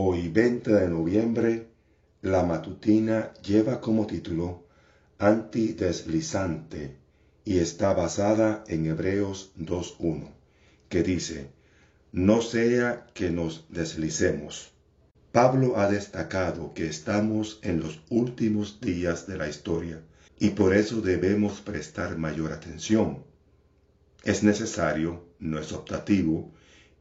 Hoy 20 de noviembre, la matutina lleva como título Antideslizante y está basada en Hebreos 2.1, que dice, No sea que nos deslicemos. Pablo ha destacado que estamos en los últimos días de la historia y por eso debemos prestar mayor atención. Es necesario, no es optativo,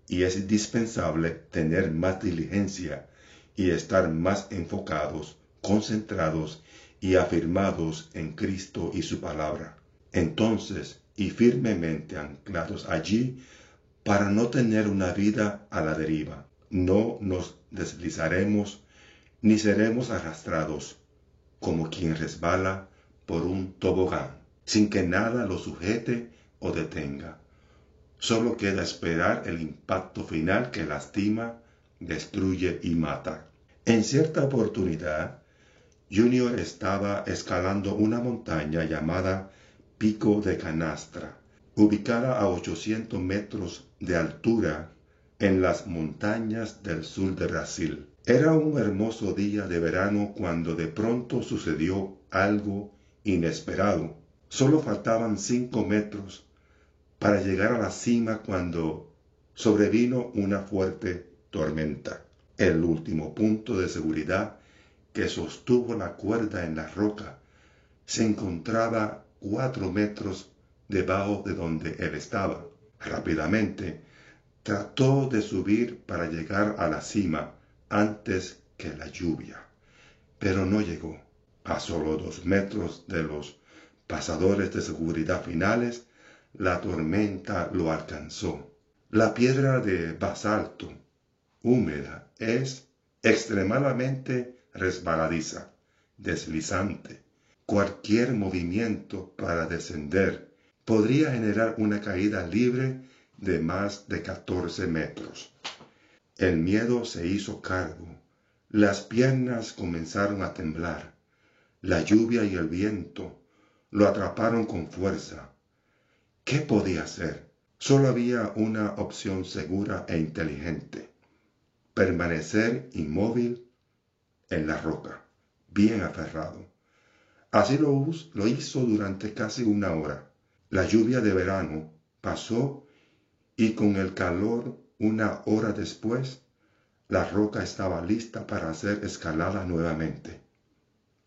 y es indispensable tener más diligencia y estar más enfocados, concentrados y afirmados en Cristo y su palabra. Entonces, y firmemente anclados allí, para no tener una vida a la deriva, no nos deslizaremos ni seremos arrastrados como quien resbala por un tobogán, sin que nada lo sujete o detenga. Solo queda esperar el impacto final que lastima, destruye y mata. En cierta oportunidad, Junior estaba escalando una montaña llamada Pico de Canastra, ubicada a 800 metros de altura en las montañas del sur de Brasil. Era un hermoso día de verano cuando de pronto sucedió algo inesperado. Solo faltaban cinco metros para llegar a la cima cuando sobrevino una fuerte tormenta. El último punto de seguridad que sostuvo la cuerda en la roca se encontraba cuatro metros debajo de donde él estaba. Rápidamente trató de subir para llegar a la cima antes que la lluvia, pero no llegó. A solo dos metros de los pasadores de seguridad finales, la tormenta lo alcanzó. La piedra de basalto, húmeda, es extremadamente resbaladiza, deslizante. Cualquier movimiento para descender podría generar una caída libre de más de 14 metros. El miedo se hizo cargo. Las piernas comenzaron a temblar. La lluvia y el viento lo atraparon con fuerza. ¿Qué podía hacer? Solo había una opción segura e inteligente. Permanecer inmóvil en la roca, bien aferrado. Así lo, lo hizo durante casi una hora. La lluvia de verano pasó y con el calor una hora después, la roca estaba lista para ser escalada nuevamente.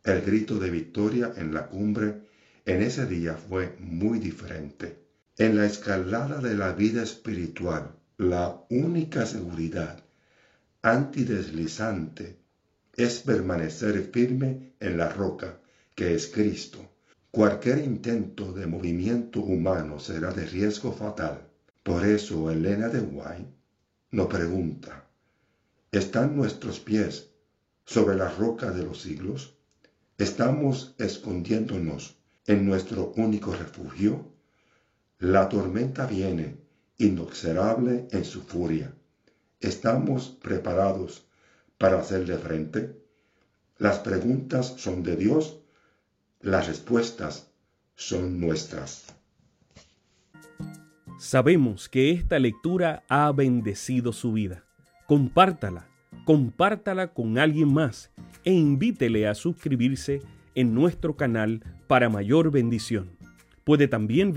El grito de victoria en la cumbre en ese día fue muy diferente. En la escalada de la vida espiritual, la única seguridad antideslizante es permanecer firme en la roca que es Cristo. Cualquier intento de movimiento humano será de riesgo fatal. Por eso Elena de White nos pregunta, ¿están nuestros pies sobre la roca de los siglos? ¿Estamos escondiéndonos en nuestro único refugio? La tormenta viene, inexorable en su furia. ¿Estamos preparados para hacerle frente? Las preguntas son de Dios, las respuestas son nuestras. Sabemos que esta lectura ha bendecido su vida. Compártala, compártala con alguien más e invítele a suscribirse en nuestro canal para mayor bendición. Puede también